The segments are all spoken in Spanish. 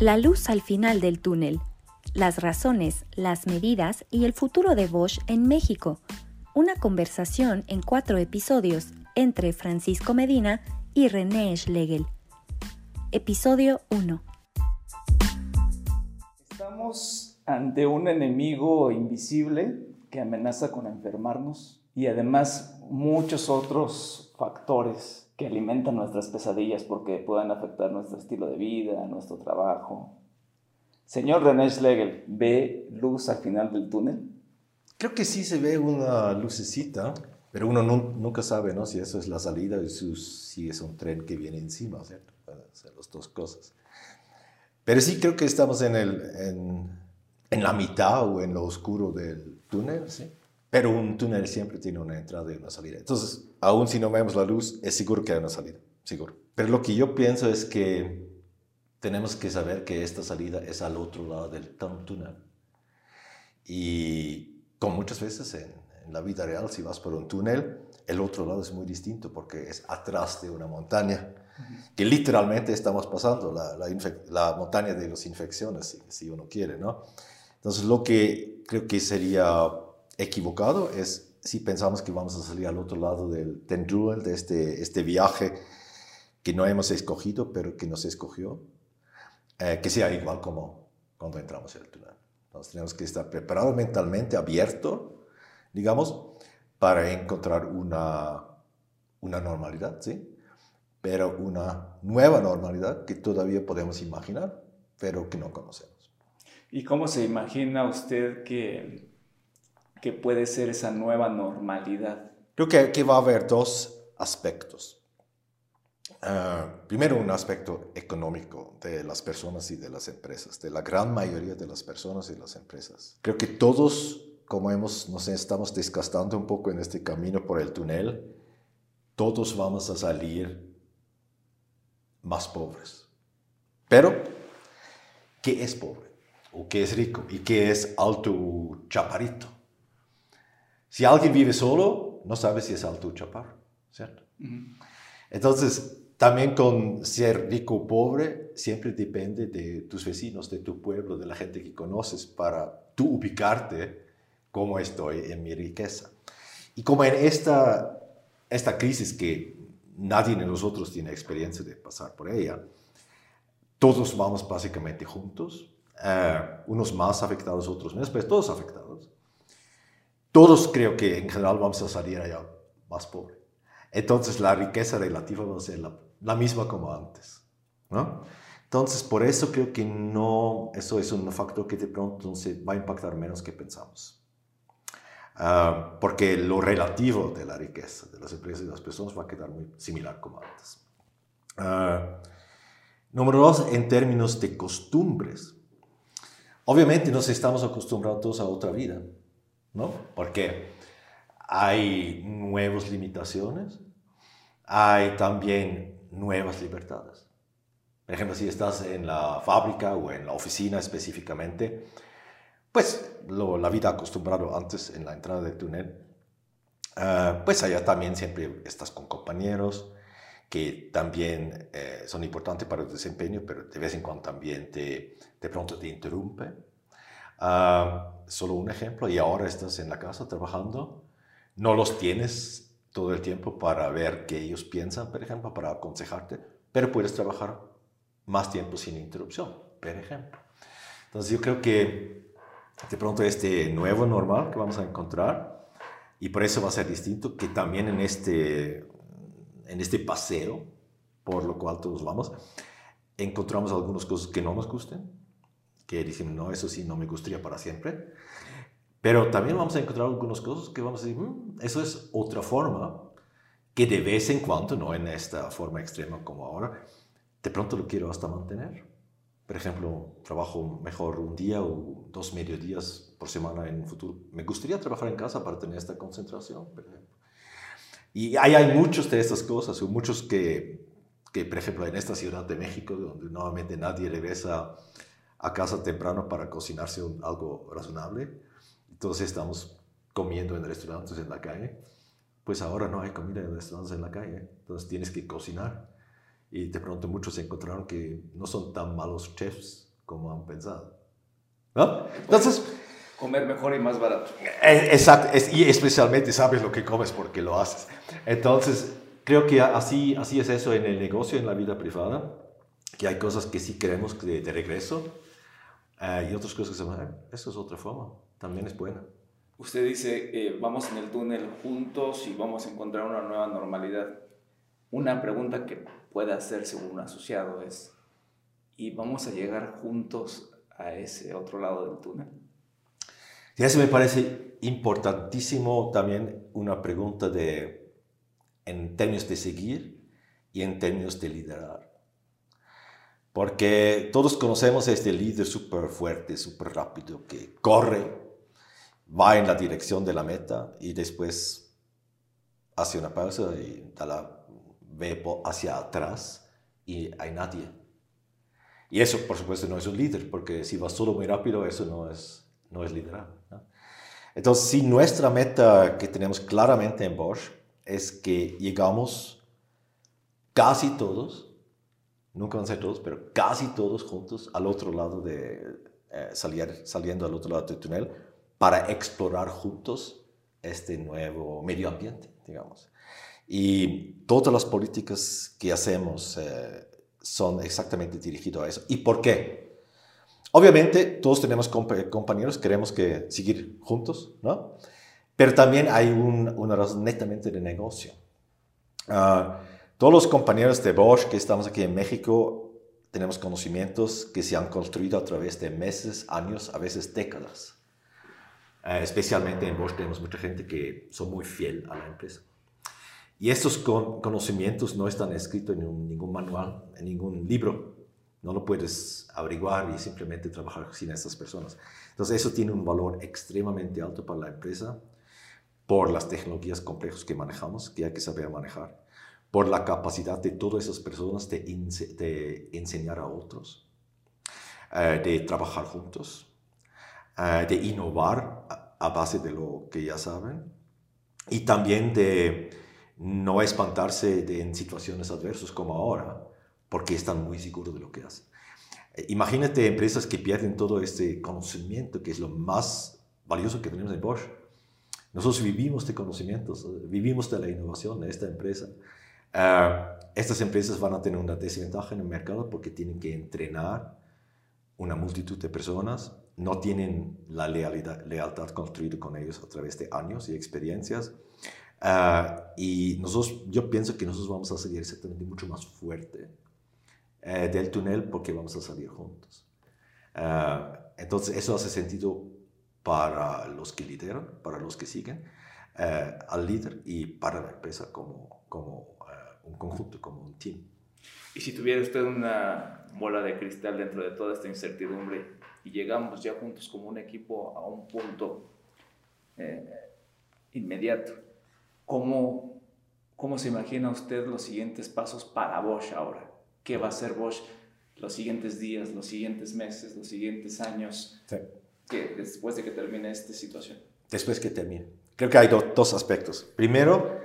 La luz al final del túnel. Las razones, las medidas y el futuro de Bosch en México. Una conversación en cuatro episodios entre Francisco Medina y René Schlegel. Episodio 1. Estamos ante un enemigo invisible que amenaza con enfermarnos y además muchos otros factores que alimentan nuestras pesadillas porque puedan afectar nuestro estilo de vida, nuestro trabajo. Señor René Schlegel, ¿ve luz al final del túnel? Creo que sí se ve una lucecita, pero uno nunca sabe ¿no? si eso es la salida o si es un tren que viene encima, ¿cierto? Hacer las dos cosas. Pero sí creo que estamos en, el, en, en la mitad o en lo oscuro del túnel, ¿sí? Pero un túnel siempre tiene una entrada y una salida. Entonces, aún si no vemos la luz, es seguro que hay una salida, seguro. Pero lo que yo pienso es que tenemos que saber que esta salida es al otro lado del túnel. Y como muchas veces en, la vida real, si vas por un túnel, el otro lado es muy distinto porque es atrás de una montaña, que literalmente estamos pasando, la, la, montaña de las infecciones, si, si uno quiere, ¿no? Entonces, lo que creo que sería equivocado es si pensamos que vamos a salir al otro lado del tendrúel, de este, este viaje que no hemos escogido, pero que nos escogió, eh, que sea igual como cuando entramos en el túnel. Entonces tenemos que estar preparados mentalmente, abierto, digamos, para encontrar una, una normalidad, ¿sí? Pero una nueva normalidad que todavía podemos imaginar, pero que no conocemos. ¿Y cómo se imagina usted que que puede ser esa nueva normalidad? Creo que, aquí va a haber dos aspectos. Ah, primero, un aspecto económico de las personas y de las empresas, de la gran mayoría de las personas y las empresas. Creo que todos, como hemos, nos estamos desgastando un poco en este camino por el túnel, todos vamos a salir más pobres. Pero, ¿qué es pobre? ¿O qué es rico? ¿Y qué es alto chaparito? Si alguien vive solo, no sabe si es alto o chaparro, ¿cierto? Entonces, también con ser rico o pobre, siempre depende de tus vecinos, de tu pueblo, de la gente que conoces, para tú ubicarte cómo estoy en mi riqueza. Y como en esta, esta crisis que nadie de nosotros tiene experiencia de pasar por ella, todos vamos básicamente juntos, eh, unos más afectados, otros menos, pero todos afectados todos creo que en general vamos a salir allá más pobre. Entonces la riqueza relativa va a ser la, misma como antes. ¿no? Entonces por eso creo que no, eso es un factor que de pronto se va a impactar menos que pensamos. Ah, porque lo relativo de la riqueza de las empresas y de las personas va a quedar muy similar como antes. Uh, número dos, en términos de costumbres. Obviamente nos estamos acostumbrados a otra vida. ¿No? Porque hay nuevas limitaciones, hay también nuevas libertades. Por ejemplo, si estás en la fábrica o en la oficina específicamente, pues la vida acostumbrado antes en la entrada del túnel, ah, pues allá también siempre estás con compañeros que también eh, son importantes para el desempeño, pero de vez en cuando también te, de pronto te interrumpe Ah, solo un ejemplo, y ahora estás en la casa trabajando, no los tienes todo el tiempo para ver qué ellos piensan, por ejemplo, para aconsejarte, pero puedes trabajar más tiempo sin interrupción, por ejemplo. Entonces yo creo que de pronto este nuevo normal que vamos a encontrar, y por eso va a ser distinto, que también en este, en este paseo, por lo cual todos vamos, encontramos algunas cosas que no nos gusten, que dicen, no, eso sí, no me gustaría para siempre. Pero también vamos a encontrar algunas cosas que vamos a decir, mm, eso es otra forma que de vez en cuando, no en esta forma extrema como ahora, de pronto lo quiero hasta mantener. Por ejemplo, trabajo mejor un día o dos mediodías por semana en un futuro. Me gustaría trabajar en casa para tener esta concentración, por ejemplo. Y hay, hay muchos de estas cosas, muchos que, que, por ejemplo, en esta ciudad de México, donde nuevamente nadie regresa a casa temprano para cocinarse algo razonable. Entonces estamos comiendo en restaurantes en la calle. Pues ahora no hay comida en restaurantes en la calle. Entonces tienes que cocinar. Y de pronto muchos encontraron que no son tan malos chefs como han pensado. ¿No? Entonces... Comer mejor y más barato. Eh, exacto, y especialmente sabes lo que comes porque lo haces. Entonces, creo que así, así es eso en el negocio, en la vida privada, que hay cosas que sí queremos de, de regreso eh, y otras cosas que se van, eso es otra forma, también es buena. Usted dice, eh, vamos en el túnel juntos y vamos a encontrar una nueva normalidad. Una pregunta que puede hacerse un asociado es, ¿y vamos a llegar juntos a ese otro lado del túnel? Y eso me parece importantísimo también una pregunta de, en términos de seguir y en términos de liderar. Porque todos conocemos a este líder súper fuerte, súper rápido, que corre, va en la dirección de la meta y después hace una pausa y da la, ve hacia atrás y hay nadie. Y eso, por supuesto, no es un líder, porque si va solo muy rápido, eso no es, no es liderar. Entonces, si nuestra meta que tenemos claramente en Bosch es que llegamos casi todos, nunca van a ser todos, pero casi todos juntos al otro lado de, eh, salir, saliendo al otro lado del túnel para explorar juntos este nuevo medio ambiente, digamos. Y todas las políticas que hacemos eh, son exactamente dirigidas a eso. ¿Y por qué? Obviamente, todos tenemos compañeros, queremos que seguir juntos, ¿no? Pero también hay una razón netamente de negocio. Ah, todos los compañeros de Bosch que estamos aquí en México tenemos conocimientos que se han construido a través de meses, años, a veces décadas. Eh, especialmente en Bosch tenemos mucha gente que son muy fiel a la empresa. Y estos conocimientos no están escritos en ningún manual, en ningún libro. No lo puedes averiguar y simplemente trabajar sin estas personas. Entonces eso tiene un valor extremadamente alto para la empresa por las tecnologías complejas que manejamos, que hay que saber manejar por la capacidad de todas esas personas de, enseñar a otros, eh, de trabajar juntos, eh, de innovar a, base de lo que ya saben y también de no espantarse en situaciones adversas como ahora, porque están muy seguros de lo que hacen. Eh, imagínate empresas que pierden todo este conocimiento, que es lo más valioso que tenemos en Bosch. Nosotros vivimos de conocimientos, vivimos de la innovación de esta empresa. Uh, estas empresas van a tener una desventaja en el mercado porque tienen que entrenar una multitud de personas, no tienen la lealtad, lealtad construida con ellos a través de años y experiencias. Uh, y nosotros, yo pienso que nosotros vamos a salir exactamente mucho más fuerte uh, del túnel porque vamos a salir juntos. entonces, eso hace sentido para los que lideran, para los que siguen al líder y para la empresa como, como un conjunto, como un team. Y si tuviera usted una bola de cristal dentro de toda esta incertidumbre y llegamos ya juntos como un equipo a un punto eh, inmediato, ¿cómo, ¿cómo se imagina usted los siguientes pasos para Bosch ahora? ¿Qué va a hacer Bosch los siguientes días, los siguientes meses, los siguientes años, que, después de que termine esta situación? Después que termine. Creo que hay dos aspectos. Primero,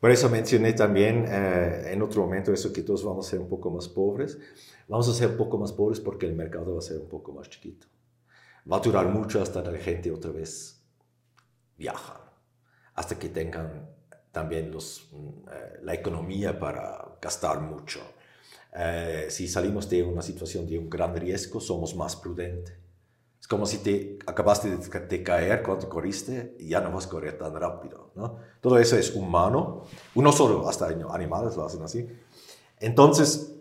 por eso mencioné también eh, en otro momento eso que todos vamos a ser un poco más pobres. Vamos a ser un poco más pobres porque el mercado va a ser un poco más chiquito. Va a durar mucho hasta la gente otra vez viaja, hasta que tengan también los, mm, eh, la economía para gastar mucho. Eh, si salimos de una situación de un gran riesgo, somos más prudentes como si te acabaste de, caer cuando corriste y ya no vas a correr tan rápido. ¿no? Todo eso es humano. Uno solo, hasta animales lo hacen así. Entonces,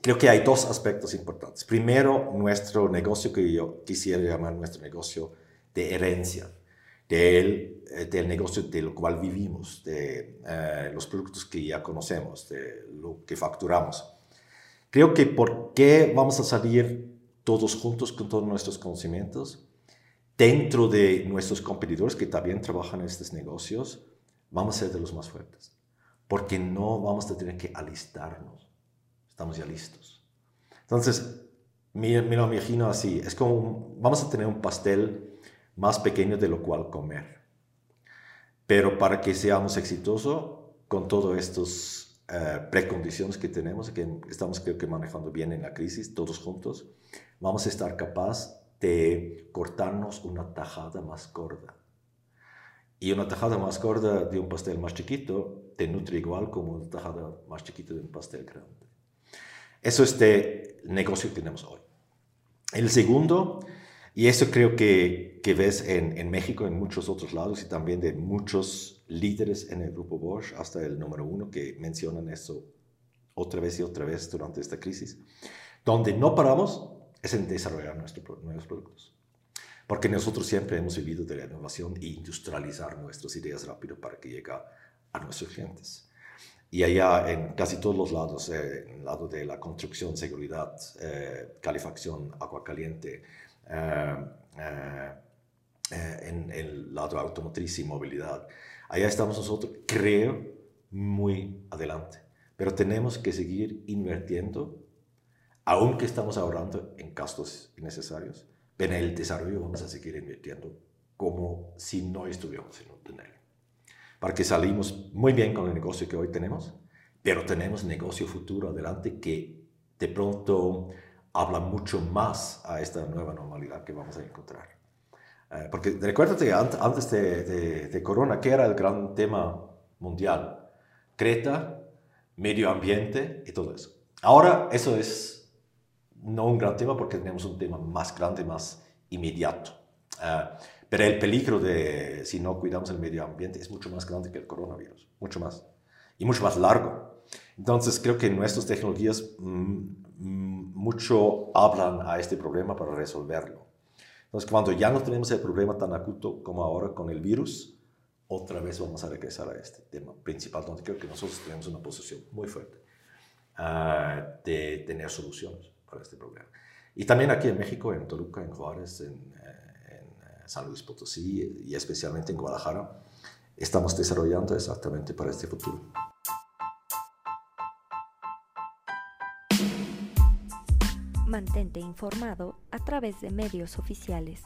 creo que hay dos aspectos importantes. Primero, nuestro negocio que yo quisiera llamar nuestro negocio de herencia, del, eh, del negocio del cual vivimos, de eh, los productos que ya conocemos, de lo que facturamos. Creo que por qué vamos a salir todos juntos con todos nuestros conocimientos, dentro de nuestros competidores que también trabajan en estos negocios, vamos a ser de los más fuertes, porque no vamos a tener que alistarnos, estamos ya listos. Entonces, me, me lo imagino así, es como, vamos a tener un pastel más pequeño de lo cual comer, pero para que seamos exitosos con todos estos eh, precondiciones que tenemos, que estamos creo que manejando bien en la crisis, todos juntos, vamos a estar capaz de cortarnos una tajada más gorda. Y una tajada más gorda de un pastel más chiquito te nutre igual como una tajada más chiquita de un pastel grande. Eso es el negocio que tenemos hoy. El segundo, y eso creo que, que ves en, en, México, en muchos otros lados y también de muchos líderes en el grupo Bosch, hasta el número uno, que mencionan eso otra vez y otra vez durante esta crisis, donde no paramos es en desarrollar nuestros nuevos productos. Porque nosotros siempre hemos vivido de la innovación e industrializar nuestras ideas rápido para que llegue a nuestros clientes. Y allá en casi todos los lados, eh, en el lado de la construcción, seguridad, eh, calefacción, agua caliente, eh, en el lado automotriz y movilidad, allá estamos nosotros, creo, muy adelante. Pero tenemos que seguir invirtiendo, aunque estamos ahorrando en gastos innecesarios en el desarrollo vamos a seguir invirtiendo como si no estuviéramos en un túnel. Porque salimos muy bien con el negocio que hoy tenemos, pero tenemos negocio futuro adelante que de pronto habla mucho más a esta nueva normalidad que vamos a encontrar. Eh, porque recuérdate, antes de, de, Corona, ¿qué era el gran tema mundial? Creta, medio ambiente y todo eso. Ahora eso es no un gran tema porque tenemos un tema más grande, más inmediato. Ah, pero el peligro de si no cuidamos el medio ambiente es mucho más grande que el coronavirus, mucho más. Y mucho más largo. Entonces creo que nuestras tecnologías mm, mm, mucho hablan a este problema para resolverlo. Entonces cuando ya no tenemos el problema tan acuto como ahora con el virus, otra vez vamos a regresar a este tema principal, donde creo que nosotros tenemos una posición muy fuerte ah, de tener soluciones para este problema. Y también aquí en México, en Toluca, en Juárez, en, eh, en eh, San Luis Potosí y especialmente en Guadalajara, estamos desarrollando exactamente para este futuro. Mantente informado a través de medios oficiales.